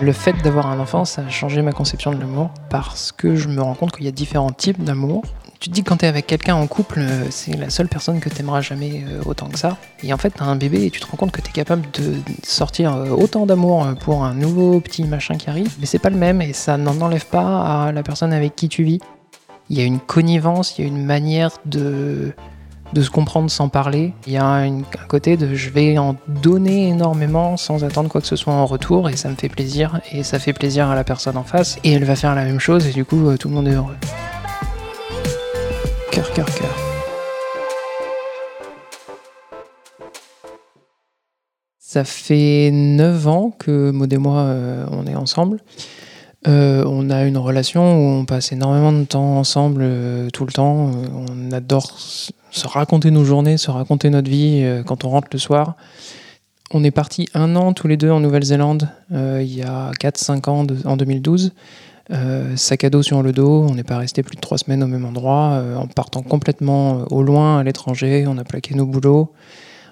Le fait d'avoir un enfant, ça a changé ma conception de l'amour parce que je me rends compte qu'il y a différents types d'amour. Tu te dis que quand t'es avec quelqu'un en couple, euh, c'est la seule personne que t'aimeras jamais euh, autant que ça. Et en fait, t'as un bébé et tu te rends compte que t'es capable de sortir euh, autant d'amour pour un nouveau petit machin qui arrive, mais c'est pas le même et ça n'en enlève pas à la personne avec qui tu vis. Il y a une connivence, il y a une manière de de se comprendre sans parler. Il y a un, côté de je vais en donner énormément sans attendre quoi que ce soit en retour et ça me fait plaisir et ça fait plaisir à la personne en face et elle va faire la même chose et du coup euh, tout le monde est heureux. Cœur, cœur, cœur. Ça fait 9 ans que Maud et moi euh, on est ensemble. Euh, on a une relation où on passe énormément de temps ensemble tout le temps. on adore se raconter nos journées, se raconter notre vie euh, quand on rentre le soir. On est parti un an tous les deux en Nouvelle-Zélande euh, il y a 4-5 ans, en 2012. Euh, sac à dos sur le dos, on n'est pas resté plus de trois semaines au même endroit, en partant complètement au loin à l'étranger, on a plaqué nos boulots,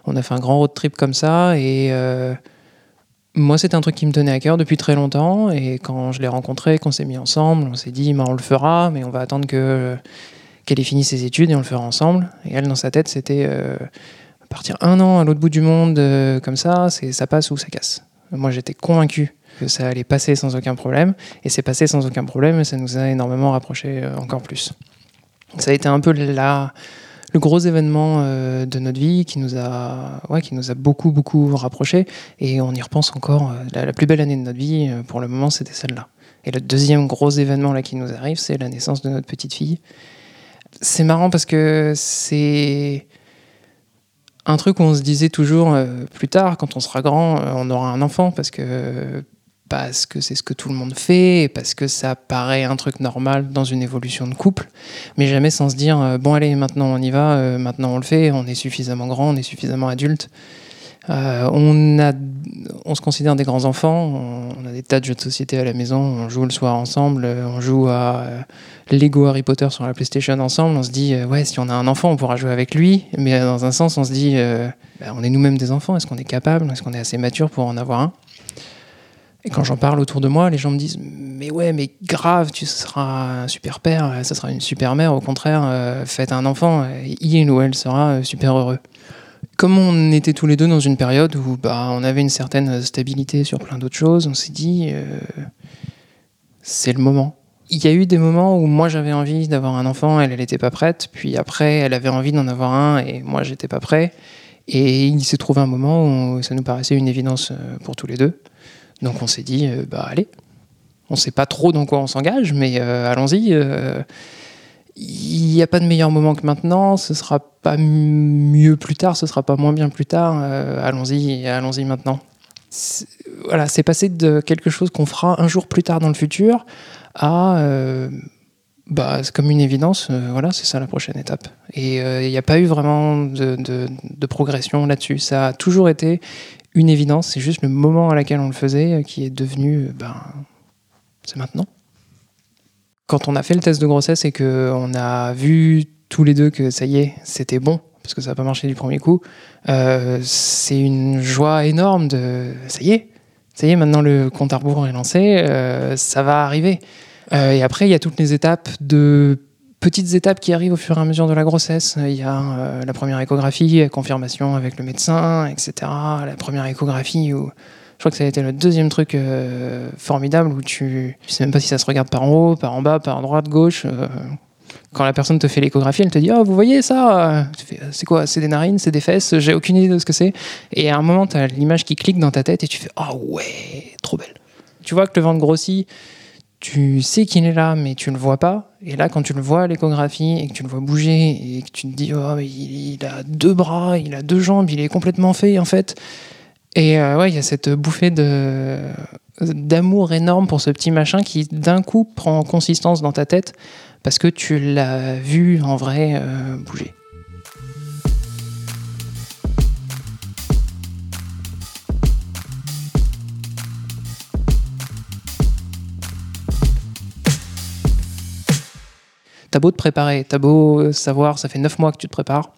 on a fait un grand road trip comme ça et moi c'était un truc qui me tenait à cœur depuis très longtemps et quand je l'ai rencontré, qu'on s'est mis ensemble, on s'est dit bah, on le fera mais on va attendre que qu'elle ait fini ses études et on le fera ensemble. Et elle, dans sa tête, c'était euh, partir un an à l'autre bout du monde euh, comme ça, c'est ça passe ou ça casse. Moi, j'étais convaincu que ça allait passer sans aucun problème, et c'est passé sans aucun problème, et ça nous a énormément rapprochés euh, encore plus. Ça a été un peu la, le gros événement de notre vie qui nous a, ouais, qui nous a beaucoup, beaucoup rapprochés, et on y repense encore. La, la plus belle année de notre vie, pour le moment, c'était celle-là. Et le deuxième gros événement là qui nous arrive, c'est la naissance de notre petite fille c'est marrant parce que c'est un truc où on se disait toujours euh, plus tard, quand on sera grand, euh, on aura un enfant parce que parce que c'est ce que tout le monde fait parce que ça paraît un truc normal dans une évolution de couple, mais jamais sans se dire euh, bon allez maintenant on y va, maintenant on le fait, on est suffisamment grand, on est suffisamment adulte. on, a, on se considère des grands enfants, on, a des tas de jeux de société à la maison, on joue le soir ensemble, on joue à Lego Harry Potter sur la PlayStation ensemble, on se dit, euh, ouais, si on a un enfant, on pourra jouer avec lui. Mais euh, dans un sens, on se dit, euh, bah, on est nous-mêmes des enfants, est-ce qu'on est capable Est-ce qu'on est assez mature pour en avoir un? Et quand j'en parle autour de moi, les gens me disent, mais ouais, mais grave, tu seras un super père, ça sera une super mère, au contraire, faites un enfant, il ou elle sera super heureux. Comme on était tous les deux dans une période où bah, on avait une certaine stabilité sur plein d'autres choses, on s'est dit, c'est le moment il y a eu des moments où moi j'avais envie d'avoir un enfant, elle, elle n'était pas prête. Puis après, elle avait envie d'en avoir un et moi j'étais pas prêt. Et il s'est trouvé un moment où ça nous paraissait une évidence euh, pour tous les deux. Donc on s'est dit, euh, bah allez, on sait pas trop dans quoi on s'engage, mais euh, allons-y. Il n'y a pas de meilleur moment que maintenant, ce sera pas mieux plus tard, ce sera pas moins bien plus tard. allons-y, allons-y maintenant. Voilà, c'est passé de quelque chose qu'on fera un jour plus tard dans le futur à euh, bah, comme une évidence, euh, voilà, c'est ça la prochaine étape. Et euh, il n'y a pas eu vraiment de, progression là-dessus. Ça a toujours été une évidence, c'est juste le moment à laquelle on le faisait qui est devenu, ben, c'est maintenant. Quand on a fait le test de grossesse et qu'on a vu tous les deux que ça y est, c'était bon, parce que ça n'a pas marché du premier coup, c'est une joie énorme de ça y est, ça y est, maintenant le compte à rebours est lancé, ça va arriver. Euh, et après, il y a toutes les étapes de petites étapes qui arrivent au fur et à mesure de la grossesse. Il y a euh, la première échographie, confirmation avec le médecin, etc. La première échographie où je crois que ça a été le deuxième truc euh, formidable où tu, tu sais même pas si ça se regarde par en haut, par en bas, par droite, gauche. quand la personne te fait l'échographie, elle te dit Oh, vous voyez ça? C'est quoi? C'est des narines? C'est des fesses? J'ai aucune idée de ce que c'est. Et à un moment, tu as l'image qui clique dans ta tête et tu fais Oh ouais, trop belle. Tu vois que le ventre grossit, tu sais qu'il est là, mais tu ne le vois pas. Et là, quand tu le vois à l'échographie et que tu le vois bouger et que tu te dis, oh, il, a deux bras, il a deux jambes, il est complètement fait, en fait. Et euh, ouais, il y a cette bouffée de d'amour énorme pour ce petit machin qui d'un coup prend consistance dans ta tête parce que tu l'as vu en vrai euh, bouger. T'as beau te préparer, t'as beau savoir, ça fait neuf mois que tu te prépares.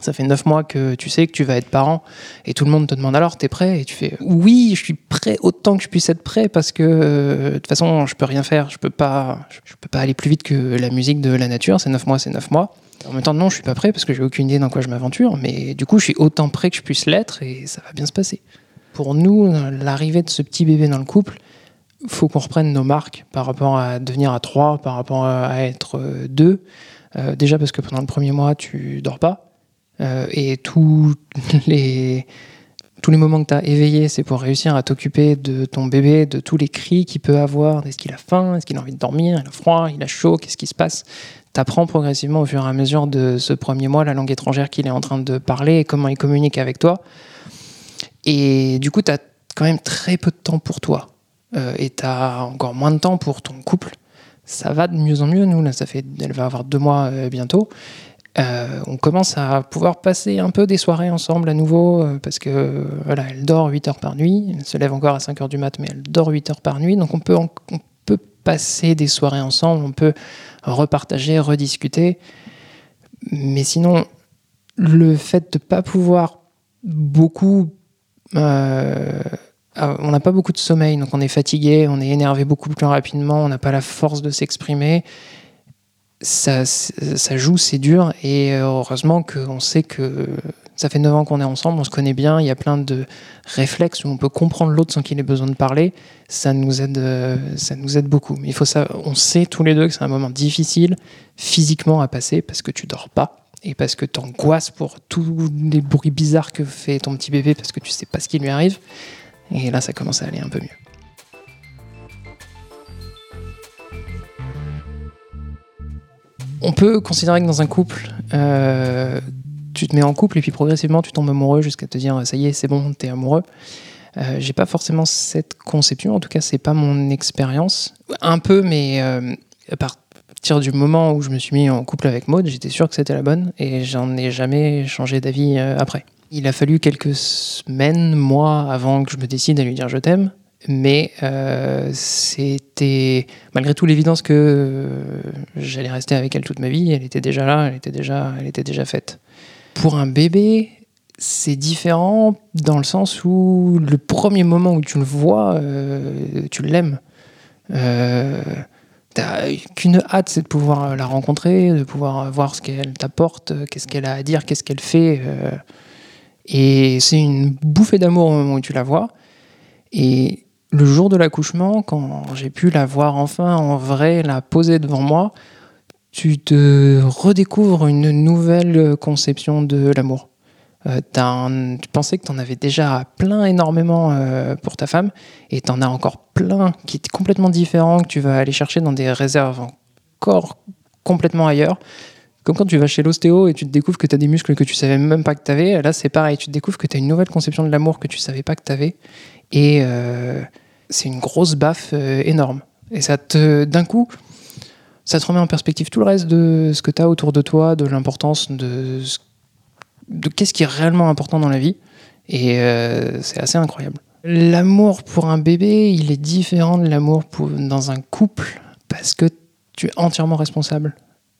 Ça fait neuf mois que tu sais que tu vas être parent et tout le monde te demande alors t'es prêt? Et tu fais oui je suis prêt autant que je puisse être prêt parce que euh, de toute façon je peux rien faire. Je peux pas je peux pas aller plus vite que la musique de la nature. C'est neuf mois c'est neuf mois. En même temps non je suis pas prêt parce que j'ai aucune idée dans quoi je m'aventure mais du coup je suis autant prêt que je puisse l'être et ça va bien se passer. Pour nous l'arrivée de ce petit bébé dans le couple faut qu'on reprenne nos marques par rapport à devenir à trois par rapport à être euh, deux. Euh, déjà parce que pendant le premier mois tu dors pas. Euh, et tous les, tous les moments que tu as éveillés, c'est pour réussir à t'occuper de ton bébé, de tous les cris qu'il peut avoir. Est-ce qu'il a faim? Est-ce qu'il a envie de dormir? Il a froid? Il a chaud? Qu'est-ce qui se passe? Tu apprends progressivement au fur et à mesure de ce premier mois la langue étrangère qu'il est en train de parler et comment il communique avec toi. Et du coup, tu as quand même très peu de temps pour toi. Euh, et tu as encore moins de temps pour ton couple. Ça va de mieux en mieux. Nous, là, ça fait, elle va avoir deux mois euh, bientôt. Euh, on commence à pouvoir passer un peu des soirées ensemble à nouveau, parce que voilà, elle dort 8 heures par nuit, elle se lève encore à 5 heures du mat, mais elle dort 8 heures par nuit, donc on peut, on, peut passer des soirées ensemble, on peut repartager, rediscuter, mais sinon, le fait de ne pas pouvoir beaucoup... on n'a pas beaucoup de sommeil, donc on est fatigué, on est énervé beaucoup plus rapidement, on n'a pas la force de s'exprimer, ça, ça joue, c'est dur. Et euh, heureusement qu'on sait que ça fait 9 ans qu'on est ensemble, on se connaît bien, il y a plein de réflexes où on peut comprendre l'autre sans qu'il ait besoin de parler. Ça nous aide, euh, ça nous aide beaucoup. Mais il faut ça, on sait tous les deux que c'est un moment difficile physiquement à passer parce que tu dors pas et parce que tu angoisses pour tous les bruits bizarres que fait ton petit bébé parce que tu sais pas ce qui lui arrive. Et là, ça commence à aller un peu mieux. on peut considérer que dans un couple, euh, tu te mets en couple et puis progressivement tu tombes amoureux jusqu'à te dire ça y est, c'est bon, t'es amoureux. Euh, j'ai pas forcément cette conception, en tout cas c'est pas mon expérience. Un peu, mais euh, à partir du moment où je me suis mis en couple avec Maud, j'étais sûr que c'était la bonne et j'en ai jamais changé d'avis après. Il a fallu quelques semaines, mois avant que je me décide à lui dire je t'aime mais euh, c'était malgré tout l'évidence que euh, j'allais rester avec elle toute ma vie. Elle était déjà là, elle était déjà, elle était déjà faite. Pour un bébé, c'est différent dans le sens où le premier moment où tu le vois, euh, tu l'aimes. T'as qu'une hâte, c'est de pouvoir la rencontrer, de pouvoir voir ce qu'elle t'apporte, qu'est-ce qu'elle a à dire, qu'est-ce qu'elle fait. Et c'est une bouffée d'amour au moment où tu la vois. Et le jour de l'accouchement, quand j'ai pu la voir enfin en vrai, la poser devant moi, tu te redécouvres une nouvelle conception de l'amour. Euh, tu pensais que tu en avais déjà plein énormément euh, pour ta femme, et tu en as encore plein qui est complètement différents, que tu vas aller chercher dans des réserves encore complètement ailleurs. Comme quand tu vas chez l'ostéo et tu te découvres que tu as des muscles que tu savais même pas que tu avais, là c'est pareil, tu te découvres que tu as une nouvelle conception de l'amour que tu savais pas que tu avais. Et euh, c'est une grosse baffe euh, énorme. Et ça te, d'un coup, ça te remet en perspective tout le reste de ce que tu as autour de toi, de l'importance de, qu'est-ce qui est réellement important dans la vie. Et euh, c'est assez incroyable. L'amour pour un bébé, il est différent de l'amour dans un couple parce que tu es entièrement responsable.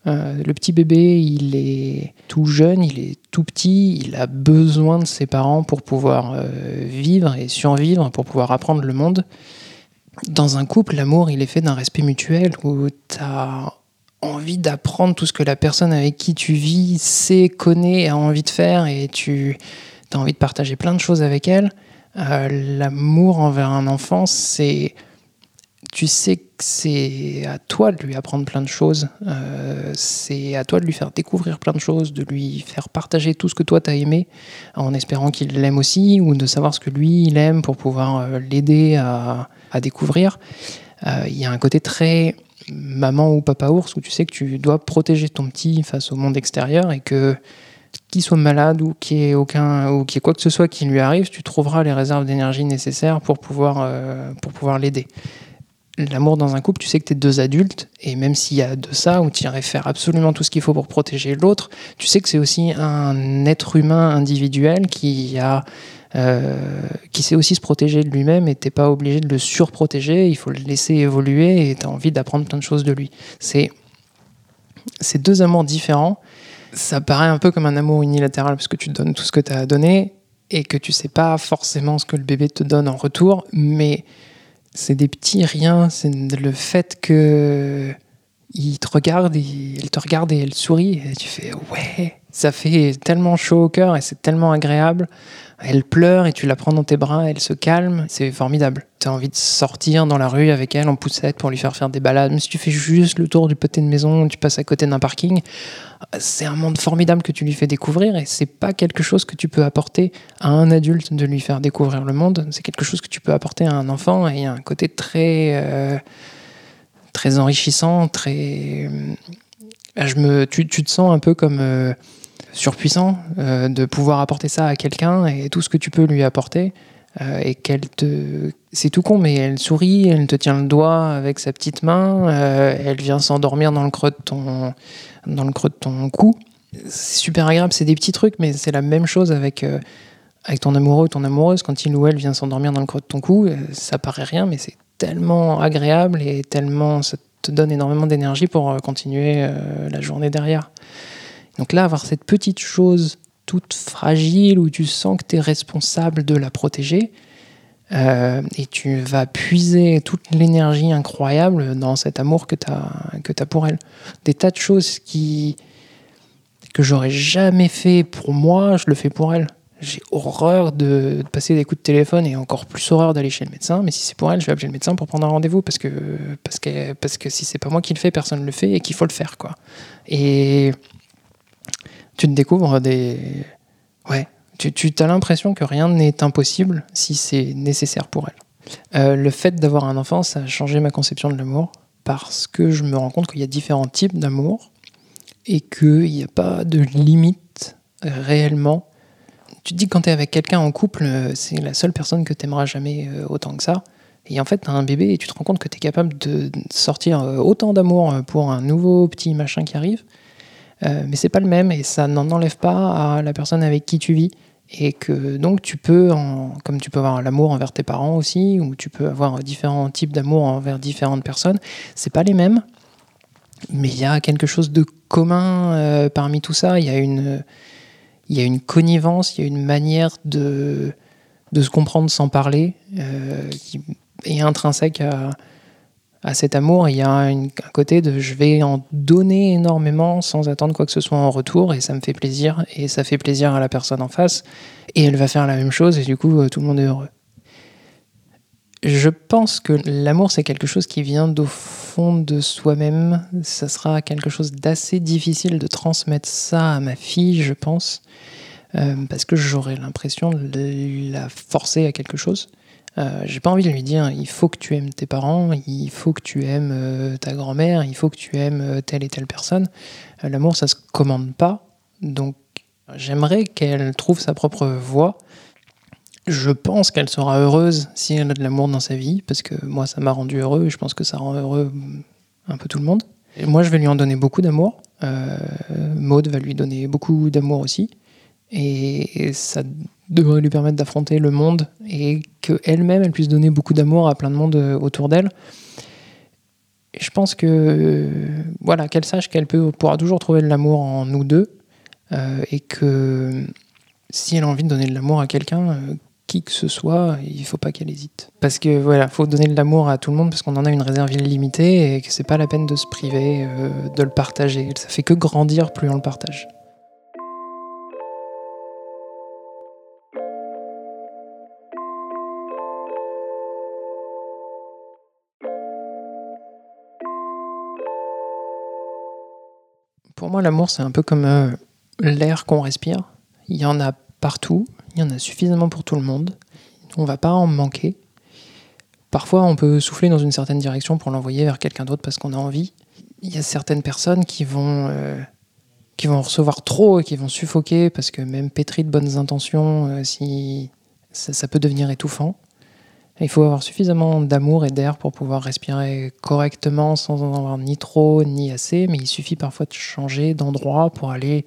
Euh, le petit bébé, il est tout jeune, il est tout petit, il a besoin de ses parents pour pouvoir euh, vivre et survivre, pour pouvoir apprendre le monde. Dans un couple, l'amour, il est fait d'un respect mutuel où tu as envie d'apprendre tout ce que la personne avec qui tu vis sait, connaît, a envie de faire et tu as envie de partager plein de choses avec elle. Euh, l'amour envers un enfant, c'est tu sais que c'est à toi de lui apprendre plein de choses, euh, c'est à toi de lui faire découvrir plein de choses, de lui faire partager tout ce que toi t'as aimé, en espérant qu'il l'aime aussi, ou de savoir ce que lui il aime pour pouvoir euh, l'aider à, découvrir. Euh, il y a un côté très maman ou papa ours où tu sais que tu dois protéger ton petit face au monde extérieur et que qu'il soit malade ou qu'il ait aucun ou qu'il ait quoi que ce soit qui lui arrive, tu trouveras les réserves d'énergie nécessaires pour pouvoir pour pouvoir l'aider l'amour dans un couple, tu sais que tu es deux adultes, et même s'il y a de ça, où tu irais faire absolument tout ce qu'il faut pour protéger l'autre, tu sais que c'est aussi un être humain individuel qui a euh, qui sait aussi se protéger de lui-même et t'es pas obligé de le surprotéger, il faut le laisser évoluer et tu as envie d'apprendre plein de choses de lui. C'est deux amours différents Ça paraît un peu comme un amour unilatéral parce que tu donnes tout ce que tu as à donner et que tu sais pas forcément ce que le bébé te donne en retour, mais c'est des petits riens, c'est le fait que il te regarde, et, elle te regarde et elle sourit et tu fais ouais, ça fait tellement chaud au cœur et c'est tellement agréable. Elle pleure et tu la prends dans tes bras, elle se calme, c'est formidable. Tu as envie de sortir dans la rue avec elle en poussette pour lui faire faire des balades. Même si tu fais juste le tour du pâté de maison, tu passes à côté d'un parking, c'est un monde formidable que tu lui fais découvrir et c'est pas quelque chose que tu peux apporter à un adulte de lui faire découvrir le monde. C'est quelque chose que tu peux apporter à un enfant et il y a un côté très, euh, très enrichissant, très. Euh, je me, tu, tu, te sens un peu comme. Euh, surpuissant euh, de pouvoir apporter ça à quelqu'un et tout ce que tu peux lui apporter et qu'elle te c'est tout con mais elle sourit elle te tient le doigt avec sa petite main elle vient s'endormir dans le creux de ton dans le creux de ton cou c'est super agréable c'est des petits trucs mais c'est la même chose avec avec ton amoureux ou ton amoureuse quand il ou elle vient s'endormir dans le creux de ton cou ça paraît rien mais c'est tellement agréable et tellement ça te donne énormément d'énergie pour continuer la journée derrière donc là, avoir cette petite chose toute fragile où tu sens que tu es responsable de la protéger, euh, et tu vas puiser toute l'énergie incroyable dans cet amour que tu as, as pour elle. Des tas de choses qui, que j'aurais jamais fait pour moi, je le fais pour elle. J'ai horreur de, passer des coups de téléphone et encore plus horreur d'aller chez le médecin. Mais si c'est pour elle, je vais appeler le médecin pour prendre un rendez-vous parce que, parce que, parce que si c'est pas moi qui le fais, personne ne le fait et qu'il faut le faire. Quoi. Et tu te découvres des. Ouais, tu, tu as l'impression que rien n'est impossible si c'est nécessaire pour elle. Euh, le fait d'avoir un enfant, ça a changé ma conception de l'amour parce que je me rends compte qu'il y a différents types d'amour et qu'il n'y a pas de limite réellement. Tu te dis que quand tu es avec quelqu'un en couple, c'est la seule personne que tu aimeras jamais euh, autant que ça. Et en fait, tu as un bébé et tu te rends compte que tu es capable de sortir euh, autant d'amour pour un nouveau petit machin qui arrive euh, mais c'est pas le même et ça n'en enlève pas à la personne avec qui tu vis. Et que donc tu peux, comme tu peux avoir l'amour envers tes parents aussi, ou tu peux avoir différents types d'amour envers différentes personnes, c'est pas les mêmes. Mais il y a quelque chose de commun euh, parmi tout ça. Il y a une, il y a une connivence, il y a une manière de, de se comprendre sans parler, euh, qui est intrinsèque à, à cet amour, il y a un côté de je vais en donner énormément sans attendre quoi que ce soit en retour et ça me fait plaisir et ça fait plaisir à la personne en face et elle va faire la même chose et du coup euh, tout le monde est heureux. Je pense que l'amour c'est quelque chose qui vient d'au de soi-même. Ça sera quelque chose d'assez difficile de transmettre ça à ma fille, je pense, euh, parce que j'aurais l'impression de la forcer à quelque chose. Euh, j'ai pas envie de lui dire il faut que tu aimes tes parents, il faut que tu aimes euh, ta grand-mère, il faut que tu aimes telle et telle personne. L'amour, ça se commande pas. Donc, j'aimerais qu'elle trouve sa propre voie. Je pense qu'elle sera heureuse si elle a de l'amour dans sa vie, parce que moi, ça m'a rendu heureux et je pense que ça rend heureux un peu tout le monde. Et moi, je vais lui en donner beaucoup d'amour. Maude va lui donner beaucoup d'amour aussi. Et ça devrait lui permettre d'affronter le monde et qu'elle-même, elle puisse donner beaucoup d'amour à plein de monde euh, autour d'elle. Et je pense que, euh, voilà, qu'elle sache qu'elle pourra toujours trouver de l'amour en nous deux euh, et que si elle a envie de donner de l'amour à quelqu'un, qui que ce soit, il faut pas qu'elle hésite. Parce que voilà, faut donner de l'amour à tout le monde parce qu'on en a une réserve illimitée et que c'est pas la peine de se priver de le partager. Ça fait que grandir plus on le partage. Pour moi, l'amour, c'est un peu comme euh, l'air qu'on respire. Il y en a partout, il y en a suffisamment pour tout le monde. On va pas en manquer. Parfois, on peut souffler dans une certaine direction pour l'envoyer vers quelqu'un d'autre parce qu'on a envie. Il y a certaines personnes qui vont, euh, qui vont recevoir trop et qui vont suffoquer parce que même pétri de bonnes intentions, euh, si, ça, peut devenir étouffant. Il faut avoir suffisamment d'amour et d'air pour pouvoir respirer correctement sans en avoir ni trop ni assez, mais il suffit parfois de changer d'endroit pour aller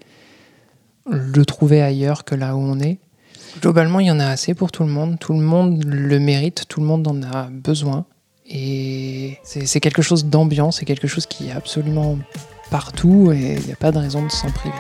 le trouver ailleurs que là où on est. Globalement, il y en a assez pour tout le monde, tout le monde le mérite, tout le monde en a besoin. Et c'est quelque chose d'ambiant, c'est quelque chose qui est absolument partout et il n'y a pas de raison de s'en priver.